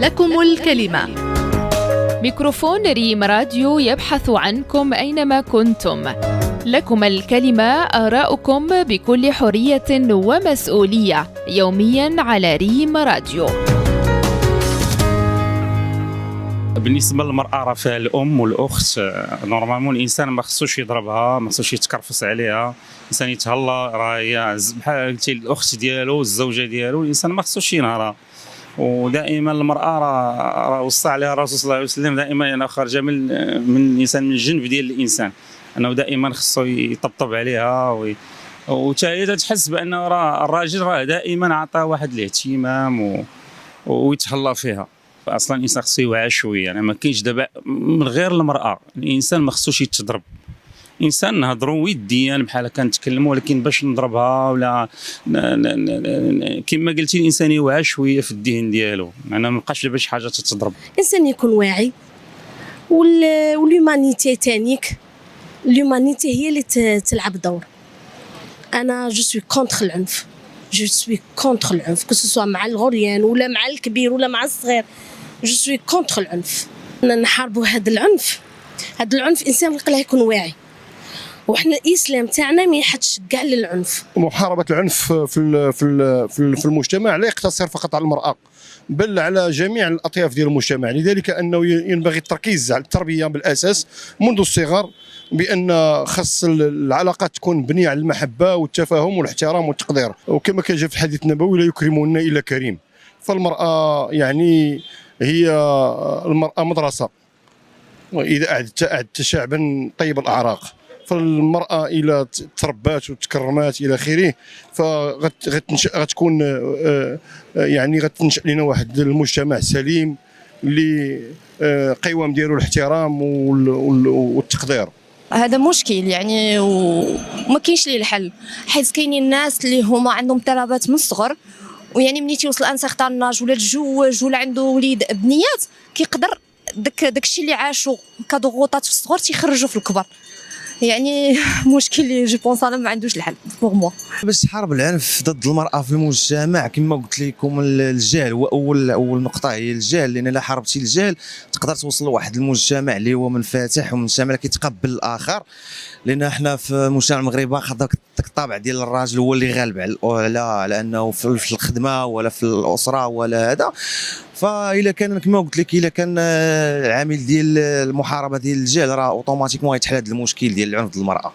لكم الكلمة. ميكروفون ريم راديو يبحث عنكم أينما كنتم. لكم الكلمة آراؤكم بكل حرية ومسؤولية يوميا على ريم راديو. بالنسبة للمرأة راه فيها الأم والأخت. normalement الإنسان ما خصوش يضربها ما خصوش يتكرفس عليها. الإنسان يتهلا راه هي بحال قلتي الأخت ديالو الزوجة ديالو الإنسان ما خصوش ينهارها. ودائما المرأة راه وصى عليها الرسول صلى الله عليه وسلم دائما أنا خارجة من من الإنسان من الجنب ديال الإنسان. انه دائما خصو يطبطب عليها وي هي تحس بانه راه الراجل راه دائما عطاه واحد الاهتمام و... ويتهلا فيها. أصلا الإنسان خصو يوعى شوية. يعني ما كاينش دابا من غير المرأة الإنسان ما خصوش يتضرب. إنسان نهضروا وديا بحال هكا نتكلموا ولكن باش نضربها ولا كما قلتي الإنسان يوعى شوية في الذهن ديالو. أنا ما بقاش دابا شي حاجة تتضرب. الإنسان يكون واعي وال- وال humanité تانيك. ال humanité هي اللي تلعب دور. أنا je suis contre العنف. je suis contre العنف que مع الغريان ولا مع الكبير ولا مع الصغير. je suis contre العنف. نحاربوا هذا العنف. هذا العنف الانسان يقله يكون واعي. وحنا الإسلام تاعنا ما يحدش كاع للعنف. محاربة العنف في ال- في ال- في ال- في المجتمع لا يقتصر فقط على المرأة بل على جميع الأطياف ديال المجتمع. لذلك أنه ينبغي التركيز على التربية بالأساس منذ الصغر بأن خص ال- العلاقات تكون مبنية على المحبة والتفاهم والاحترام والتقدير. وكما كان جاء في الحديث النبوي لا يكرمهن إلا كريم. فالمرأة يعني هي المرأة مدرسة وإذا اعددت اعددت شعبا طيب الأعراق. فالمرأة إلى تربات وتكرمات إلى آخره فغتكون يعني غتنشا لنا واحد المجتمع سليم اللي آه، قوام ديالو الاحترام وال- وال- والتقدير. هذا مشكل يعني وما كاينش ليه الحل حيت كاينين الناس اللي هما عندهم اضطرابات من الصغر ويعني ملي تيوصل ان سيغتان ناج ولا تزوج ولا عنده وليد بنيات كيقدر داك داكشي اللي عاشو كضغوطات في الصغر تيخرجوا في الكبر. يعني مشكل je pense أنا ما عندوش الحل pour moi باش تحارب العنف ضد المرأة في المجتمع كما قلت لكم ال- الجهل هو أول أول نقطة هي الجهل لأن إلا حاربتي الجهل تقدر توصل لواحد المجتمع اللي هو منفتح ومجتمع كيتقبل الآخر. لأن إحنا في المجتمع المغربي واخد داك الطابع ديال الراجل هو اللي غالب على على أنه في الخدمة ولا في الأسرة ولا هذا. فإلا كان كما قلت لك إلا كان آه، العامل ديال المحاربة ديال الجهل راه أوتوماتيكمون غيتحل هذا المشكل ديال العنف ضد المرأة.